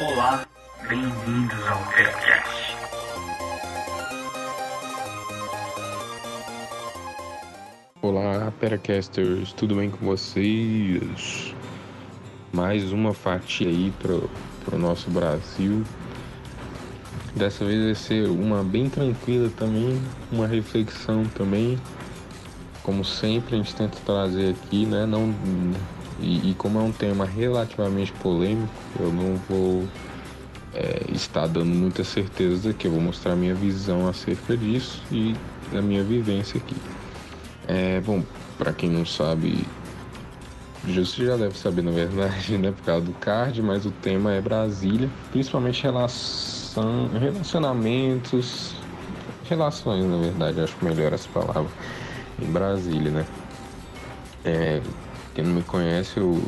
Olá, bem-vindos ao Percast. Olá, Peracasters, tudo bem com vocês? Mais uma fatia aí para o nosso Brasil. Dessa vez vai ser uma bem tranquila também, uma reflexão também. Como sempre, a gente tenta trazer aqui, né? Não, e, e como é um tema relativamente polêmico, eu não vou é, estar dando muitas certezas aqui. Eu vou mostrar minha visão acerca disso e a minha vivência aqui. É, bom, para quem não sabe, você já deve saber na verdade, né, por causa do card, mas o tema é Brasília, principalmente relação, relacionamentos, relações, na verdade, acho melhor essa palavra, em Brasília, né. É, quem não me conhece, eu,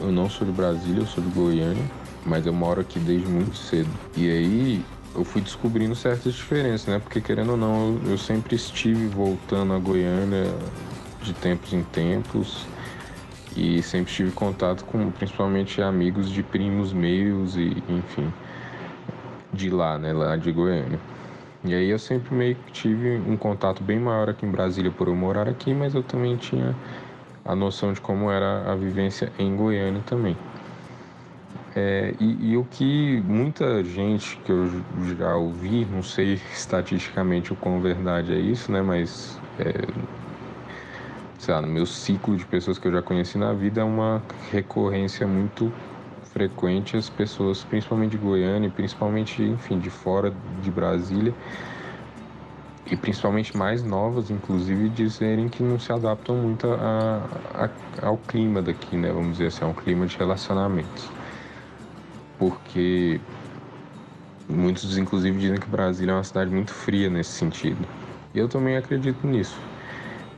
eu não sou de Brasília, eu sou de Goiânia, mas eu moro aqui desde muito cedo. E aí eu fui descobrindo certas diferenças, né? Porque querendo ou não, eu, eu sempre estive voltando a Goiânia de tempos em tempos e sempre tive contato com principalmente amigos de primos meus e enfim de lá, né, lá de Goiânia. E aí eu sempre meio que tive um contato bem maior aqui em Brasília por eu morar aqui, mas eu também tinha a noção de como era a vivência em Goiânia também. É, e, e, o que muita gente que eu já ouvi, não sei estatisticamente o quão verdade é isso, né? Mas é, sei lá, no meu ciclo de pessoas que eu já conheci na vida é uma recorrência muito frequente as pessoas, principalmente de Goiânia, principalmente, enfim, de fora de Brasília, e principalmente mais novas, inclusive, dizerem que não se adaptam muito a, a, ao clima daqui, né? Vamos dizer assim, a um clima de relacionamentos porque muitos inclusive dizem que Brasília é uma cidade muito fria nesse sentido. E eu também acredito nisso.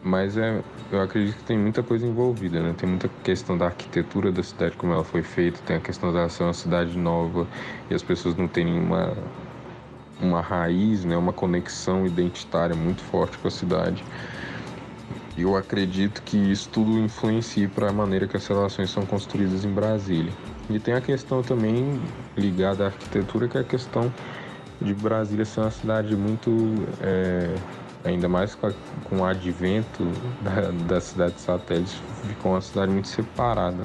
Mas é, eu acredito que tem muita coisa envolvida, né? Tem muita questão da arquitetura da cidade, como ela foi feita, tem a questão da ser uma cidade nova e as pessoas não terem uma, uma raiz, né? uma conexão identitária muito forte com a cidade. Eu acredito que isso tudo influencia para a maneira que as relações são construídas em Brasília. E tem a questão também ligada à arquitetura, que é a questão de Brasília ser uma cidade muito. É, ainda mais com, a, com o advento da, da cidade satélite, ficou uma cidade muito separada. Né?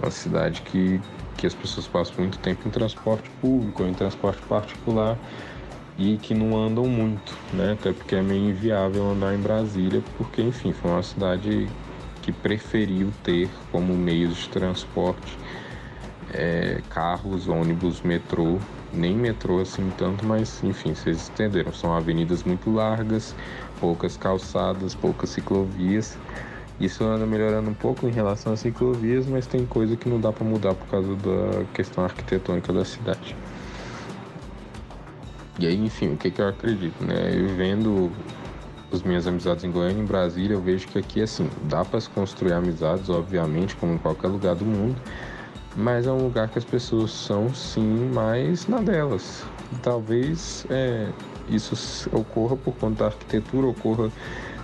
Uma cidade que, que as pessoas passam muito tempo em transporte público ou em transporte particular e que não andam muito, né? Até porque é meio inviável andar em Brasília, porque, enfim, foi uma cidade que preferiu ter como meios de transporte é, carros, ônibus, metrô, nem metrô assim tanto, mas enfim, vocês entenderam. São avenidas muito largas, poucas calçadas, poucas ciclovias. Isso anda melhorando um pouco em relação às ciclovias, mas tem coisa que não dá para mudar por causa da questão arquitetônica da cidade. E aí, enfim, o que, que eu acredito, né? Eu vendo as minhas amizades em Goiânia, em Brasília, eu vejo que aqui, assim, dá para se construir amizades, obviamente, como em qualquer lugar do mundo, mas é um lugar que as pessoas são sim mais na delas. Talvez é, isso ocorra por conta da arquitetura, ocorra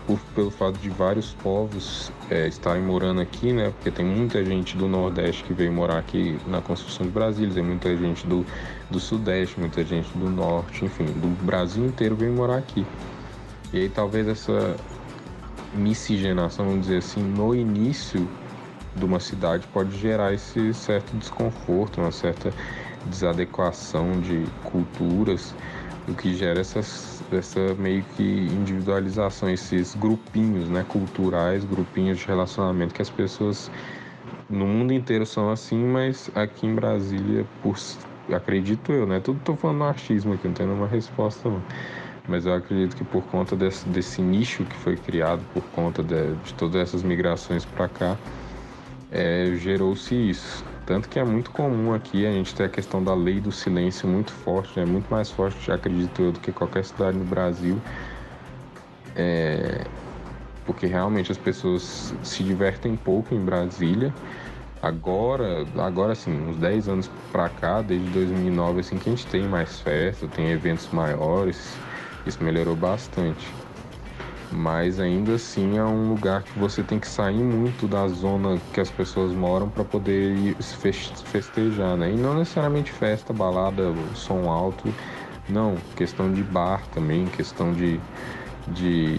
por, pelo fato de vários povos é, estarem morando aqui, né? Porque tem muita gente do Nordeste que veio morar aqui na construção de Brasília, tem muita gente do, do Sudeste, muita gente do Norte, enfim, do Brasil inteiro veio morar aqui. E aí talvez essa miscigenação, vamos dizer assim, no início de uma cidade pode gerar esse certo desconforto, uma certa desadequação de culturas, o que gera essas, essa meio que individualização, esses grupinhos né, culturais, grupinhos de relacionamento que as pessoas no mundo inteiro são assim, mas aqui em Brasília, por, acredito eu, né? Tudo tô falando achismo aqui, não tem nenhuma resposta não. Mas eu acredito que por conta desse, desse nicho que foi criado, por conta de, de todas essas migrações para cá, é, gerou-se isso. Tanto que é muito comum aqui a gente ter a questão da lei do silêncio muito forte, é né? muito mais forte, acredito eu, do que qualquer cidade no Brasil. É, porque realmente as pessoas se divertem pouco em Brasília. Agora, agora sim, uns 10 anos pra cá, desde 2009, assim, que a gente tem mais festa, tem eventos maiores, isso melhorou bastante. Mas ainda assim é um lugar que você tem que sair muito da zona que as pessoas moram para poder ir festejar, né? E não necessariamente festa, balada, som alto, não, questão de bar também, questão de, de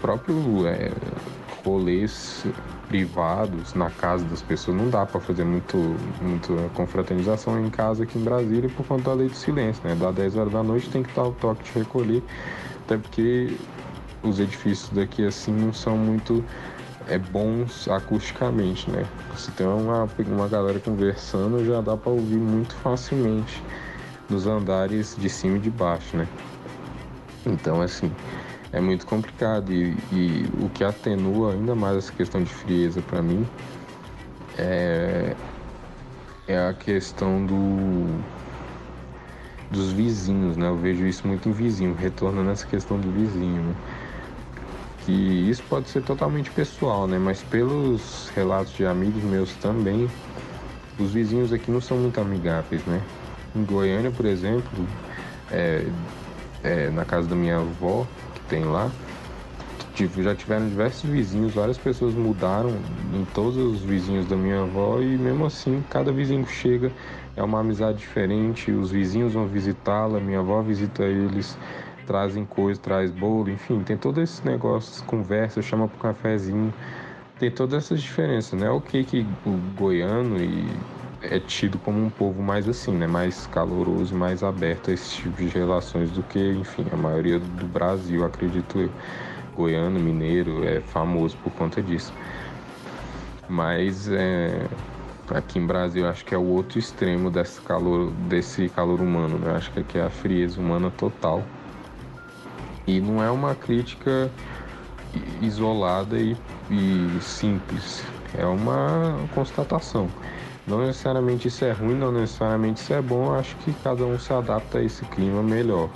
próprio é, rolês privados na casa das pessoas. Não dá para fazer muito, muito confraternização em casa aqui em Brasília por conta da lei do silêncio, né? Da 10 horas da noite tem que estar o toque de recolher, até porque os edifícios daqui assim não são muito é bons acusticamente, né? Se tem uma, uma galera conversando, já dá para ouvir muito facilmente nos andares de cima e de baixo, né? Então, assim, é muito complicado e, e o que atenua ainda mais essa questão de frieza para mim é, é a questão do dos vizinhos, né? Eu vejo isso muito em vizinho, retornando essa questão do vizinho, né? Que isso pode ser totalmente pessoal, né? Mas pelos relatos de amigos meus também, os vizinhos aqui não são muito amigáveis, né? Em Goiânia, por exemplo, é, é, na casa da minha avó, que tem lá, já tiveram diversos vizinhos, várias pessoas mudaram em todos os vizinhos da minha avó e mesmo assim, cada vizinho que chega é uma amizade diferente, os vizinhos vão visitá-la, minha avó visita eles trazem coisa, traz bolo, enfim, tem todo esse negócio, conversa, chama pro cafezinho, tem todas essas diferenças, né? Ok que o goiano e é tido como um povo mais assim, né? Mais caloroso, mais aberto a esse tipo de relações do que, enfim, a maioria do Brasil, acredito eu. Goiano, mineiro, é famoso por conta disso. Mas é, aqui em Brasil acho que é o outro extremo desse calor, desse calor humano, né? Acho que aqui é a frieza humana total. E não é uma crítica isolada e, e simples, é uma constatação. Não necessariamente isso é ruim, não necessariamente isso é bom, acho que cada um se adapta a esse clima melhor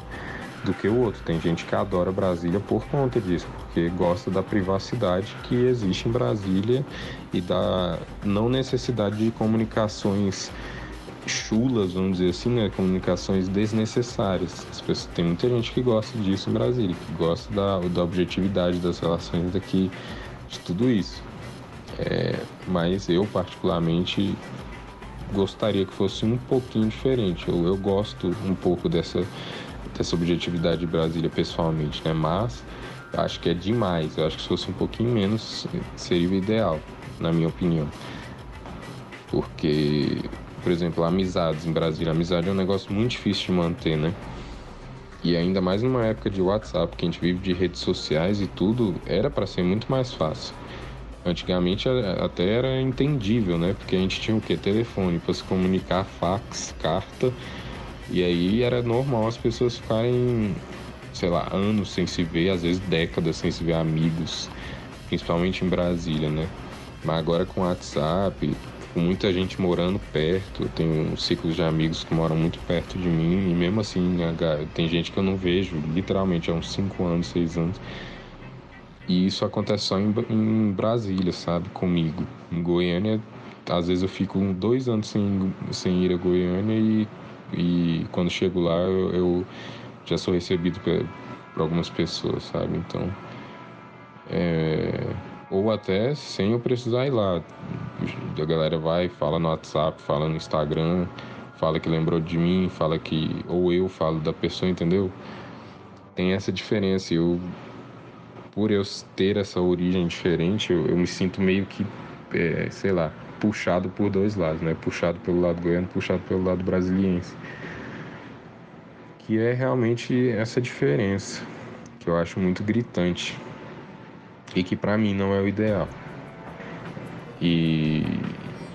do que o outro. Tem gente que adora Brasília por conta disso, porque gosta da privacidade que existe em Brasília e da não necessidade de comunicações chulas, vamos dizer assim, né? Comunicações desnecessárias. As pessoas, tem muita gente que gosta disso em Brasília, que gosta da, da objetividade das relações daqui, de tudo isso. É, mas eu, particularmente, gostaria que fosse um pouquinho diferente. Eu, eu gosto um pouco dessa, dessa objetividade de Brasília pessoalmente, né? Mas acho que é demais. Eu acho que se fosse um pouquinho menos, seria o ideal, na minha opinião. Porque por exemplo, amizades em Brasília. Amizade é um negócio muito difícil de manter, né? E ainda mais numa época de WhatsApp, que a gente vive de redes sociais e tudo, era para ser muito mais fácil. Antigamente até era entendível, né? Porque a gente tinha o quê? Telefone para se comunicar, fax, carta. E aí era normal as pessoas ficarem, sei lá, anos sem se ver, às vezes décadas sem se ver amigos, principalmente em Brasília, né? Mas agora com WhatsApp, com muita gente morando perto. Eu tenho um ciclo de amigos que moram muito perto de mim e mesmo assim tem gente que eu não vejo literalmente há uns 5 anos, 6 anos. E isso acontece só em, em, Brasília, sabe? Comigo. Em Goiânia, às vezes eu fico dois anos sem, sem ir a Goiânia e, e quando chego lá eu, eu já sou recebido por, por algumas pessoas, sabe? Então. É ou até sem eu precisar ir lá. A galera vai, fala no WhatsApp, fala no Instagram, fala que lembrou de mim, fala que. Ou eu falo da pessoa, entendeu? Tem essa diferença. Eu, por eu ter essa origem diferente, eu, eu me sinto meio que, é, sei lá, puxado por dois lados, né? Puxado pelo lado goiano, puxado pelo lado brasiliense. Que é realmente essa diferença, que eu acho muito gritante e que para mim não é o ideal. E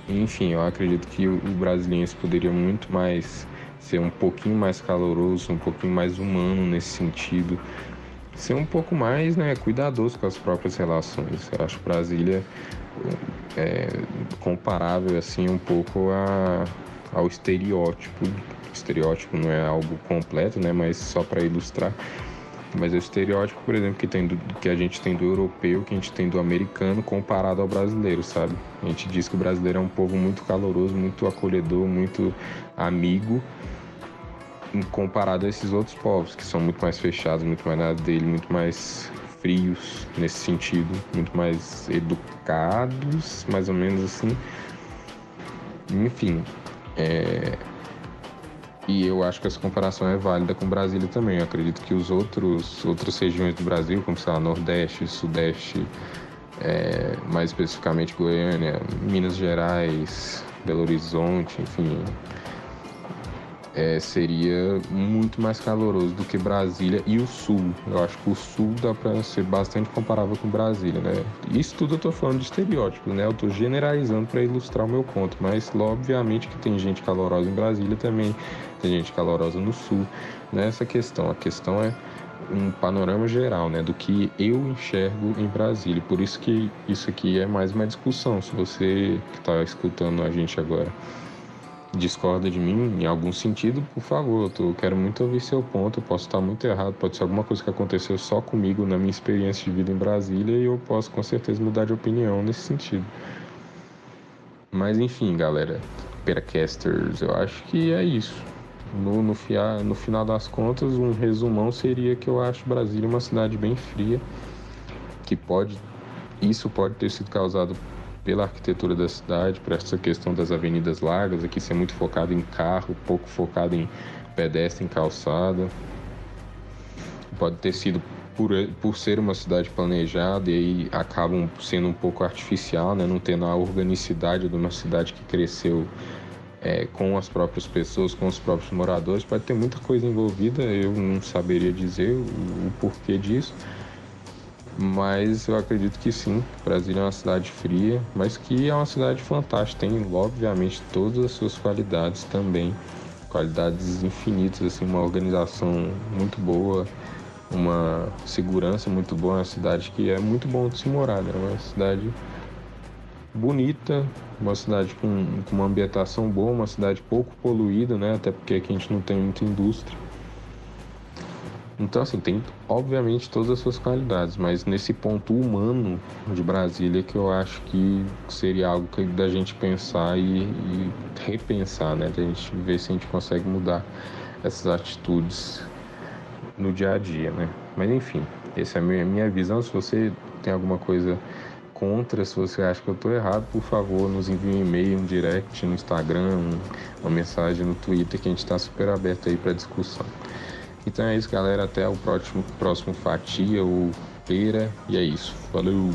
enfim, eu acredito que o brasileiro poderia muito mais ser um pouquinho mais caloroso, um pouquinho mais humano nesse sentido, ser um pouco mais né, cuidadoso com as próprias relações. Eu acho Brasília é, comparável assim um pouco a, ao estereótipo. Estereótipo não é algo completo, né, mas só para ilustrar mas é o estereótipo, por exemplo, que, tem do, que a gente tem do europeu, que a gente tem do americano comparado ao brasileiro, sabe? A gente diz que o brasileiro é um povo muito caloroso, muito acolhedor, muito amigo, comparado a esses outros povos, que são muito mais fechados, muito mais na dele, muito mais frios nesse sentido, muito mais educados, mais ou menos assim. Enfim, é... e eu acho que essa comparação é válida com Brasília também. Eu acredito que os outros outras regiões do Brasil, como sei lá, Nordeste, Sudeste, é... mais especificamente Goiânia, Minas Gerais, Belo Horizonte, enfim, é, seria muito mais caloroso do que Brasília e o Sul. Eu acho que o Sul dá para ser bastante comparável com Brasília, né? Isso tudo eu tô falando de estereótipo, né? Eu tô generalizando para ilustrar o meu ponto, mas obviamente que tem gente calorosa em Brasília também, tem gente calorosa no Sul. Nessa questão, a questão é um panorama geral, né, do que eu enxergo em Brasília. Por isso que isso aqui é mais uma discussão. Se você que está escutando a gente agora discorda de mim em algum sentido, por favor, eu quero muito ouvir seu ponto. Eu posso estar muito errado, pode ser alguma coisa que aconteceu só comigo na minha experiência de vida em Brasília e eu posso com certeza mudar de opinião nesse sentido. Mas enfim, galera, Peracasters, eu acho que é isso. No, no, fia, no final das contas, um resumão seria que eu acho Brasília uma cidade bem fria, que pode. Isso pode ter sido causado pela arquitetura da cidade, por essa questão das avenidas largas, aqui ser muito focado em carro, pouco focado em pedestre, em calçada. Pode ter sido por, por ser uma cidade planejada e aí acabam sendo um pouco artificial, né? não tendo a organicidade de uma cidade que cresceu é, com as próprias pessoas, com os próprios moradores. Pode ter muita coisa envolvida, eu não saberia dizer o, o porquê disso mas eu acredito que sim, Brasília é uma cidade fria, mas que é uma cidade fantástica, tem obviamente todas as suas qualidades também, qualidades infinitas, assim, uma organização muito boa, uma segurança muito boa, uma cidade que é muito bom de se morar, né? Uma cidade bonita, uma cidade com, com uma ambientação boa, uma cidade pouco poluída, né? Até porque aqui a gente não tem muita indústria. Então, assim, tem obviamente todas as suas qualidades, mas nesse ponto humano de Brasília que eu acho que seria algo que da gente pensar e, e repensar, né? Da gente ver se a gente consegue mudar essas atitudes no dia a dia, né? Mas enfim, essa é a minha, minha visão. Se você tem alguma coisa contra, se você acha que eu estou errado, por favor, nos envie um e-mail, um direct no Instagram, uma mensagem no Twitter que a gente está super aberto aí para discussão. Então é isso, galera. Até o próximo, próximo fatia ou feira. E é isso. Valeu!